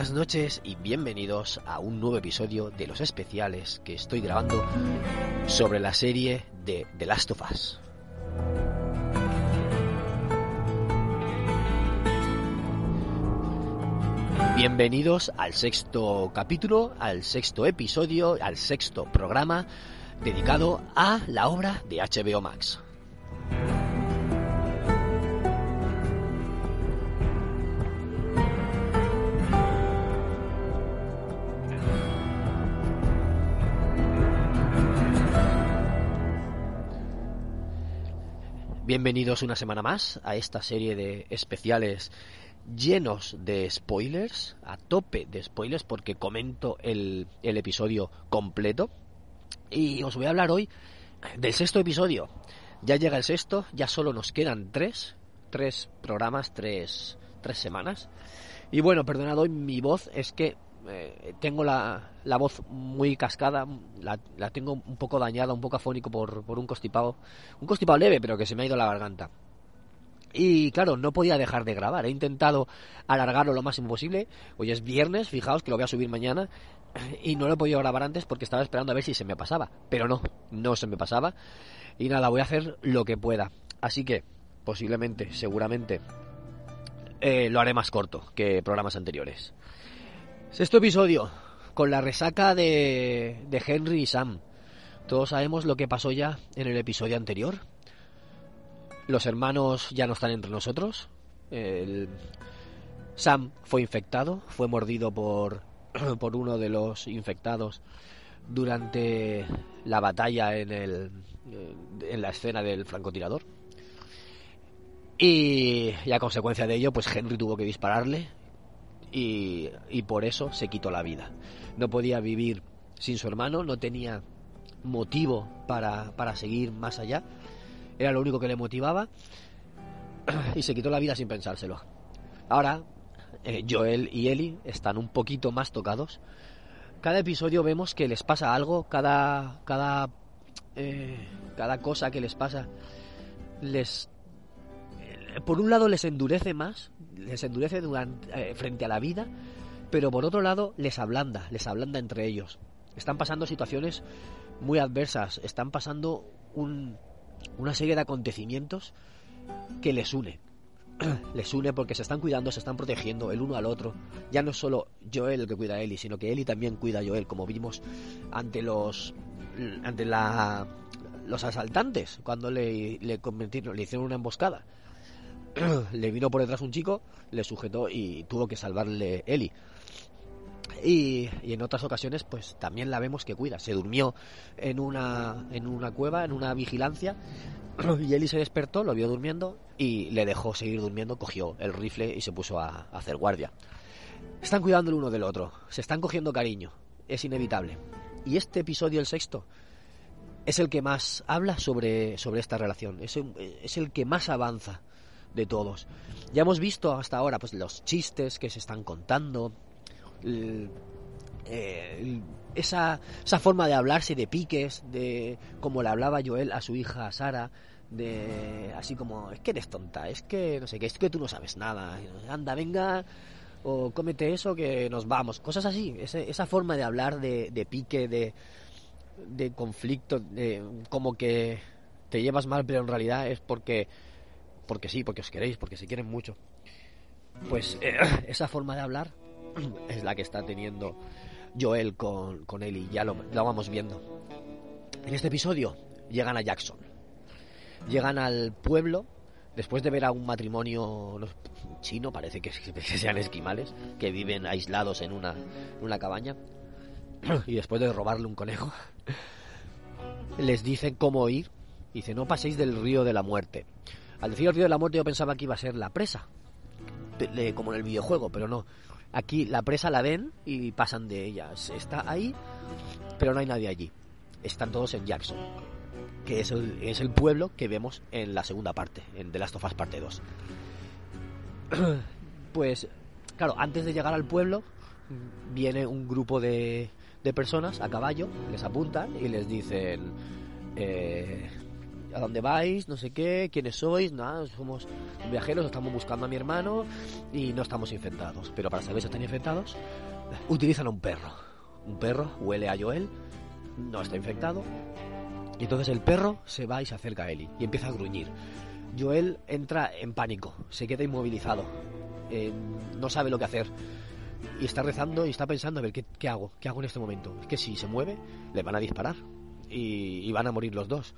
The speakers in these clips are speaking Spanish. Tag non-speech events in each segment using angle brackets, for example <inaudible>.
Buenas noches y bienvenidos a un nuevo episodio de los especiales que estoy grabando sobre la serie de The Last of Us. Bienvenidos al sexto capítulo, al sexto episodio, al sexto programa dedicado a la obra de HBO Max. Bienvenidos una semana más a esta serie de especiales llenos de spoilers, a tope de spoilers porque comento el, el episodio completo. Y os voy a hablar hoy del sexto episodio. Ya llega el sexto, ya solo nos quedan tres, tres programas, tres, tres semanas. Y bueno, perdonad hoy mi voz, es que eh, tengo la, la, voz muy cascada, la, la, tengo un poco dañada, un poco afónico por, por un constipado. Un constipado leve, pero que se me ha ido la garganta. Y claro, no podía dejar de grabar. He intentado alargarlo lo máximo posible. Hoy es viernes, fijaos que lo voy a subir mañana. <clears throat> Y no lo he podido grabar antes porque estaba esperando a ver si se me pasaba. Pero no, no se me pasaba. Y nada, voy a hacer lo que pueda. Así que, posiblemente, seguramente, eh, lo haré más corto que programas anteriores. Sexto episodio, con la resaca de, de Henry y Sam. Todos sabemos lo que pasó ya en el episodio anterior. Los hermanos ya no están entre nosotros. El... Sam fue infectado, fue mordido por, <clears throat> por uno de los infectados durante la batalla en, el, en la escena del francotirador. Y, y, a consecuencia de ello, pues Henry tuvo que dispararle y, por eso se quitó la vida. No podía vivir sin su hermano, no tenía motivo para, para seguir más allá, era lo único que le motivaba <clears throat> y se quitó la vida sin pensárselo. Ahora, eh, Joel y Ellie están un poquito más tocados. Cada episodio vemos que les pasa algo, cada, cada, eh, cada cosa que les pasa les por un lado les endurece más, les endurece durante, eh, frente a la vida, pero por otro lado les ablanda, les ablanda entre ellos. Están pasando situaciones muy adversas, están pasando un, una serie de acontecimientos que les une. <clears throat> les une porque se están cuidando, se están protegiendo el uno al otro. Ya no es solo Joel el que cuida a Ellie, sino que Ellie también cuida a Joel, como vimos ante los ante la los asaltantes cuando le, le le hicieron una emboscada. <clears throat> le vino por detrás un chico, le sujetó y tuvo que salvarle Eli. Y, en otras ocasiones, pues también la vemos que cuida. Se durmió en una, en una cueva, en una vigilancia, <clears throat> y Eli se despertó, lo vio durmiendo y le dejó seguir durmiendo, cogió el rifle y se puso a, hacer guardia. Están cuidando el uno del otro, se están cogiendo cariño, es inevitable. Y este episodio, el sexto, es el que más habla sobre, sobre esta relación, es el que más avanza de todos. Ya hemos visto hasta ahora pues los chistes que se están contando, eh, esa, esa forma de hablarse de piques, de como le hablaba Joel a su hija Sara, de así como es que eres tonta, es que no sé qué, es que tú no sabes nada, anda, venga o cómete eso que nos vamos, cosas así, esa, esa forma de hablar de, de pique, de, de conflicto, de, como que te llevas mal, pero en realidad es porque porque sí, porque os queréis, porque se quieren mucho. Pues eh, <clears throat> esa forma de hablar <clears throat> es la que está teniendo Joel con, con y ya lo, lo vamos viendo. En este episodio llegan a Jackson. Llegan al pueblo después de ver a un matrimonio chino, parece que, sean esquimales, que viven aislados en una, una cabaña, <clears throat> y después de robarle un conejo, les dicen cómo ir. Dice, no paséis del río de la muerte. Al decir el río de la muerte yo pensaba que iba a ser la presa, como en el videojuego, pero no. Aquí la presa la ven y pasan de ella. Está ahí, pero no hay nadie allí. Están todos en Jackson que es el, pueblo que vemos en la segunda parte, en The Last of Us parte 2. <clears throat> pues, claro, antes de llegar al pueblo, viene un grupo de, de personas a caballo, les apuntan y les dicen... Eh, ¿A dónde vais? No sé qué, ¿quiénes sois? Nada, somos viajeros, estamos buscando a mi hermano y no estamos infectados. Pero para saber si están infectados, utilizan a un perro. Un perro huele a Joel, no está infectado, y entonces el perro se va y se acerca a Eli y empieza a gruñir. Joel entra en pánico, se queda inmovilizado, eh, no sabe lo que hacer. Y está rezando y está pensando, a ver, ¿qué, hago? ¿Qué hago en este momento? Es que si se mueve, le van a disparar y, van a morir los dos.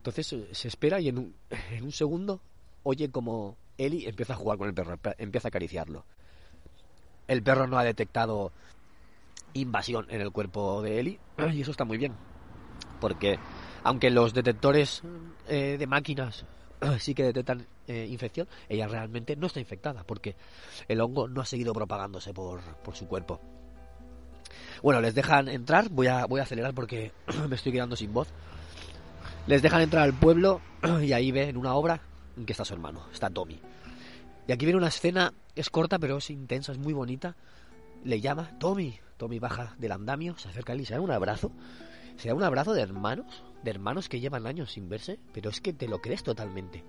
Entonces eh, se espera y en un, <laughs> en un segundo oye como Eli empieza a jugar con el perro, empieza a acariciarlo. El perro no ha detectado invasión en el cuerpo de Eli <clears throat> y eso está muy bien. Porque aunque los detectores eh, de máquinas <clears throat> sí que detectan eh, infección, ella realmente no está infectada porque el hongo no ha seguido propagándose por, su cuerpo. Bueno, les dejan entrar, voy a, voy a acelerar porque <clears throat> me estoy quedando sin voz. Les dejan entrar al pueblo <clears throat> y ahí ven una obra en que está su hermano, está Tommy. Y aquí viene una escena, es corta pero es intensa, es muy bonita. Le llama Tommy. Tommy baja del andamio, se acerca a él y se da un abrazo. Se da un abrazo de hermanos de hermanos que llevan años sin verse, pero es que te lo crees totalmente.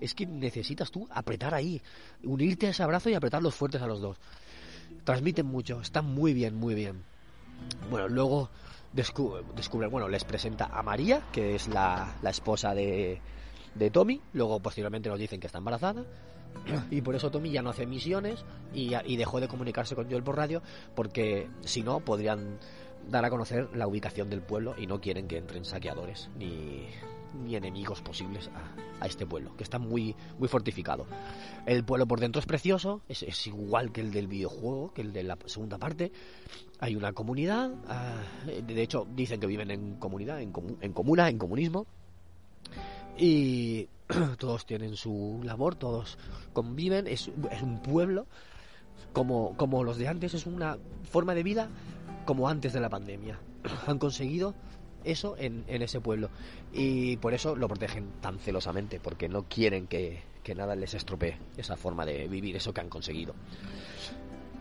Es que necesitas tú apretar ahí, unirte a ese abrazo y apretarlos fuertes a los dos. Transmiten mucho, están muy bien, muy bien. Bueno, luego descubre, bueno, les presenta a María, que es la, la esposa de, de Tommy. Luego, posteriormente, nos dicen que está embarazada. Y por eso Tommy ya no hace misiones y, y dejó de comunicarse con Joel por radio, porque si no, podrían dar a conocer la ubicación del pueblo y no quieren que entren saqueadores ni, ni enemigos posibles a, este pueblo, que está muy, muy fortificado. El pueblo por dentro es precioso, es, igual que el del videojuego, que el de la segunda parte. Hay una comunidad, ah, de hecho dicen que viven en comunidad, en, en comuna, en comunismo. Y <clears throat> todos tienen su labor, todos conviven, es, es un pueblo como, como los de antes, es una forma de vida como antes de la pandemia. <clears throat> Han conseguido eso en, ese pueblo y por eso lo protegen tan celosamente, porque no quieren que, nada les estropee esa forma de vivir, eso que han conseguido.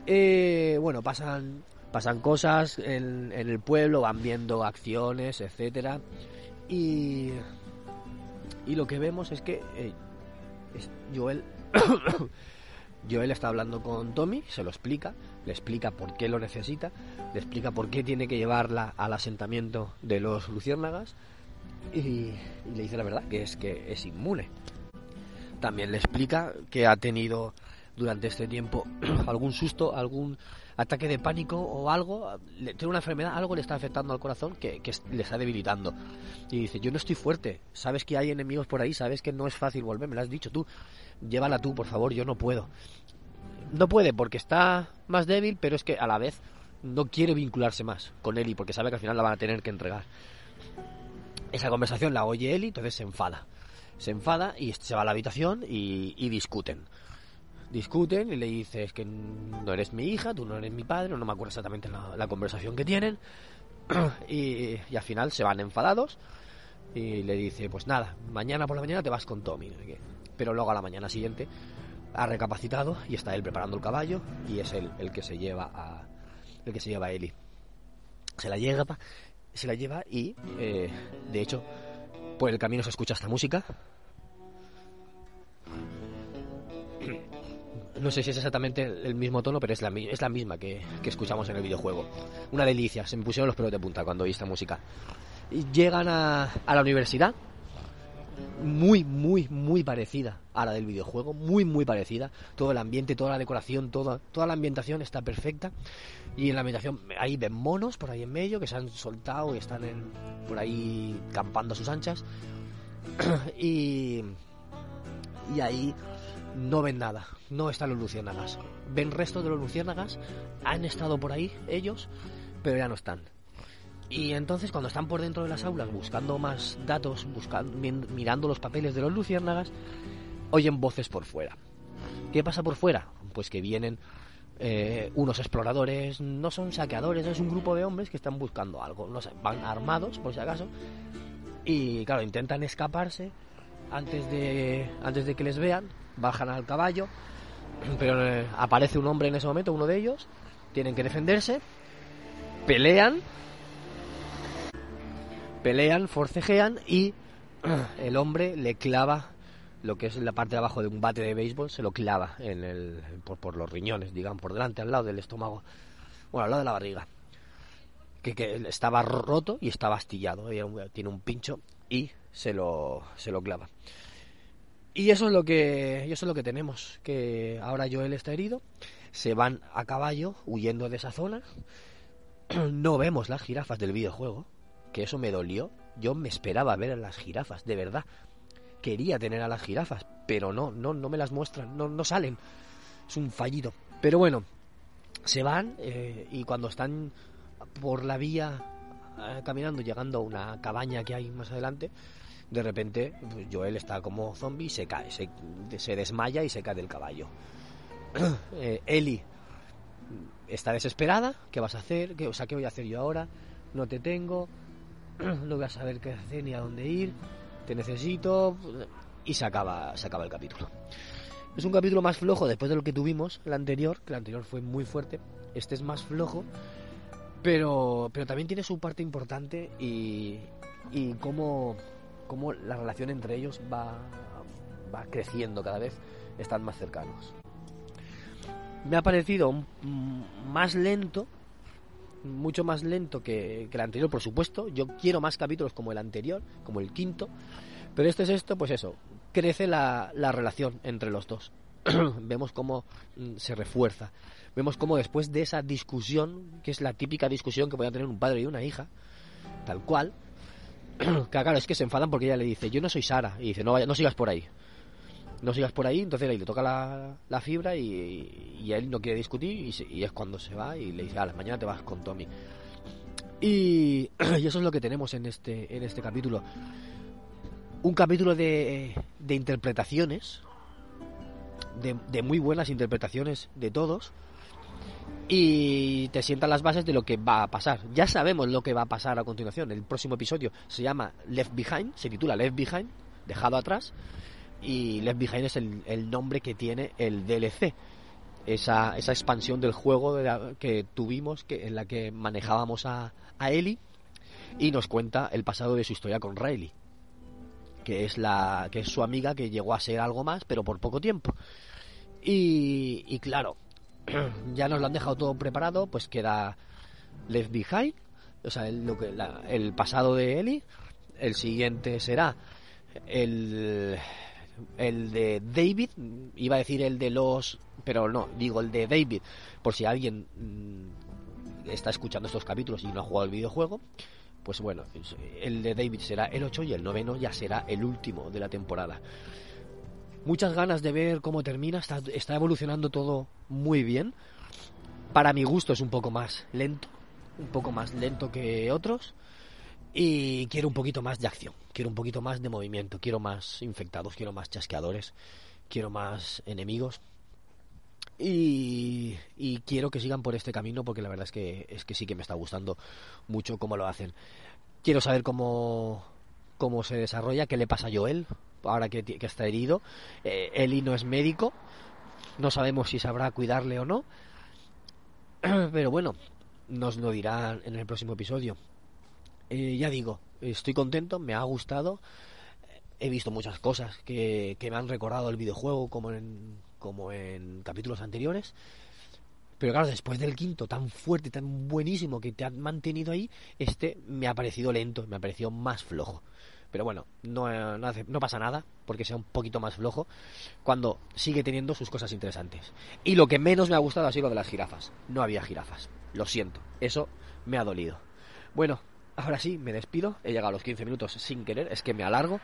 Eh, bueno, pasan, pasan cosas en, el pueblo, van viendo acciones, etcétera y, y lo que vemos es que eh, Joel Joel está hablando con Tommy, se lo explica, le explica por qué lo necesita, le explica por qué tiene que llevarla al asentamiento de los luciérnagas y, le dice la verdad, que es que es inmune. También le explica que ha tenido durante este tiempo <clears throat> algún susto, algún ataque de pánico o algo, tiene una enfermedad, algo le está afectando al corazón que, que, le está debilitando. Y dice, yo no estoy fuerte, sabes que hay enemigos por ahí, sabes que no es fácil volver, me lo has dicho tú, llévala tú, por favor, yo no puedo. No puede porque está más débil, pero es que a la vez no quiere vincularse más con Eli porque sabe que al final la van a tener que entregar. Esa conversación la oye Eli, entonces se enfada. Se enfada y se va a la habitación y, discuten. Discuten y le dices que no eres mi hija, tú no eres mi padre, no me acuerdo exactamente la, conversación que tienen. <clears throat> y, y al final se van enfadados y le dice, pues nada, mañana por la mañana te vas con Tommy. Pero luego a la mañana siguiente ha recapacitado y está él preparando el caballo y es él el que se lleva a el que se lleva a Eli. Se la lleva, se la lleva y eh, de hecho por el camino se escucha esta música. No sé si es exactamente el mismo tono, pero es la, es la misma que, escuchamos en el videojuego. Una delicia, se me pusieron los pelos de punta cuando oí esta música. Llegan a la universidad muy, muy, muy parecida a la del videojuego, muy, muy parecida. Todo el ambiente, toda la decoración, toda, toda la ambientación está perfecta. Y en la ambientación ahí ven monos por ahí en medio que se han soltado y están por ahí campando a sus anchas. <clears throat> y, y ahí no ven nada, no están los luciérnagas. Ven resto de los luciérnagas, han estado por ahí ellos, pero ya no están. Y entonces cuando están por dentro de las aulas buscando más datos, buscando, mirando los papeles de los luciérnagas, oyen voces por fuera. ¿Qué pasa por fuera? Pues que vienen eh, unos exploradores, no son saqueadores, es un grupo de hombres que están buscando algo. No van armados, por si acaso, y claro, intentan escaparse antes de, antes de que les vean, bajan al caballo, pero eh, aparece un hombre en ese momento, uno de ellos, tienen que defenderse, pelean pelean, forcejean y <clears throat> el hombre le clava lo que es la parte de abajo de un bate de béisbol, se lo clava en el, por, los riñones, digamos, por delante, al lado del estómago, bueno, al lado de la barriga. Que, que estaba roto y estaba astillado, tiene un pincho y se lo, se lo clava. Y eso es lo que eso es lo que tenemos, que ahora Joel está herido, se van a caballo huyendo de esa zona. <clears throat> No vemos las jirafas del videojuego, que eso me dolió. Yo me esperaba ver a las jirafas, de verdad. Quería tener a las jirafas, pero no, no, no me las muestran, no, no salen. Es un fallido. Pero bueno, se van eh, y cuando están por la vía eh, caminando, llegando a una cabaña que hay más adelante, de repente pues, Joel está como zombie y se cae, se, desmaya y se cae del caballo. <clears throat> eh, Eli está desesperada, ¿qué vas a hacer? ¿Qué, o sea, ¿qué voy a hacer yo ahora? No te tengo, <clears throat> no voy a saber qué hacer ni a dónde ir, te necesito y se acaba, se acaba el capítulo. Es un capítulo más flojo después de lo que tuvimos, el anterior, que el anterior fue muy fuerte, este es más flojo, pero, pero también tiene su parte importante y, y cómo, cómo la relación entre ellos va, va creciendo cada vez, están más cercanos. Me ha parecido más lento mucho más lento que, el anterior, por supuesto. Yo quiero más capítulos como el anterior, como el quinto. Pero este es esto, pues eso, crece la, la relación entre los dos. <clears throat> Vemos cómo mm, se refuerza. Vemos cómo después de esa discusión, que es la típica discusión que a tener un padre y una hija, tal cual, <clears throat> claro, es que se enfadan porque ella le dice, yo no soy Sara, y dice, no, vaya, no sigas por ahí no sigas por ahí, entonces ahí le toca la, fibra y, él no quiere discutir y, es cuando se va y le dice, la mañana te vas con Tommy. Y, <clears throat> y, eso es lo que tenemos en este, en este capítulo. Un capítulo de, de interpretaciones, de, de muy buenas interpretaciones de todos, y te sientan las bases de lo que va a pasar. Ya sabemos lo que va a pasar a continuación. El próximo episodio se llama Left Behind, se titula Left Behind, dejado atrás, y Left Behind es el, nombre que tiene el DLC. Esa, esa expansión del juego que tuvimos, que, en la que manejábamos a, a Ellie y nos cuenta el pasado de su historia con Riley, que es, la, que es su amiga que llegó a ser algo más, pero por poco tiempo. Y, y claro, <clears throat> ya nos lo han dejado todo preparado, pues queda Left Behind, o sea, el, el pasado de Ellie, el siguiente será el el de David, iba a decir el de los, pero no, digo el de David, por si alguien mm, está escuchando estos capítulos y no ha jugado el videojuego, pues bueno, el de David será el 8 y el noveno ya será el último de la temporada. Muchas ganas de ver cómo termina, está, está evolucionando todo muy bien. Para mi gusto es un poco más lento, un poco más lento que otros y quiero un poquito más de acción, quiero un poquito más de movimiento, quiero más infectados, quiero más chasqueadores, quiero más enemigos. Y, quiero que sigan por este camino porque la verdad es que, es que sí que me está gustando mucho cómo lo hacen. Quiero saber cómo, cómo se desarrolla, qué le pasa a Joel ahora que, que está herido. Eh, Eli no es médico, no sabemos si sabrá cuidarle o no. <clears throat> Pero bueno, nos lo dirá en el próximo episodio. Eh, ya digo, estoy contento, me ha gustado. He visto muchas cosas que, me han recordado el videojuego como en, como en capítulos anteriores. Pero claro, después del quinto tan fuerte, tan buenísimo que te han mantenido ahí, este me ha parecido lento, me ha parecido más flojo. Pero bueno, no, no, hace- no pasa nada porque sea un poquito más flojo cuando sigue teniendo sus cosas interesantes. Y lo que menos me ha gustado ha sido lo de las jirafas. No había jirafas. Lo siento. Eso me ha dolido. Bueno, ahora sí, me despido. He llegado a los 15 minutos sin querer, es que me alargo.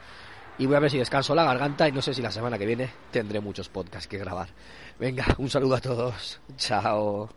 Y voy a ver si descanso la garganta y no sé si la semana que viene tendré muchos podcasts que grabar. Venga, un saludo a todos. Chao.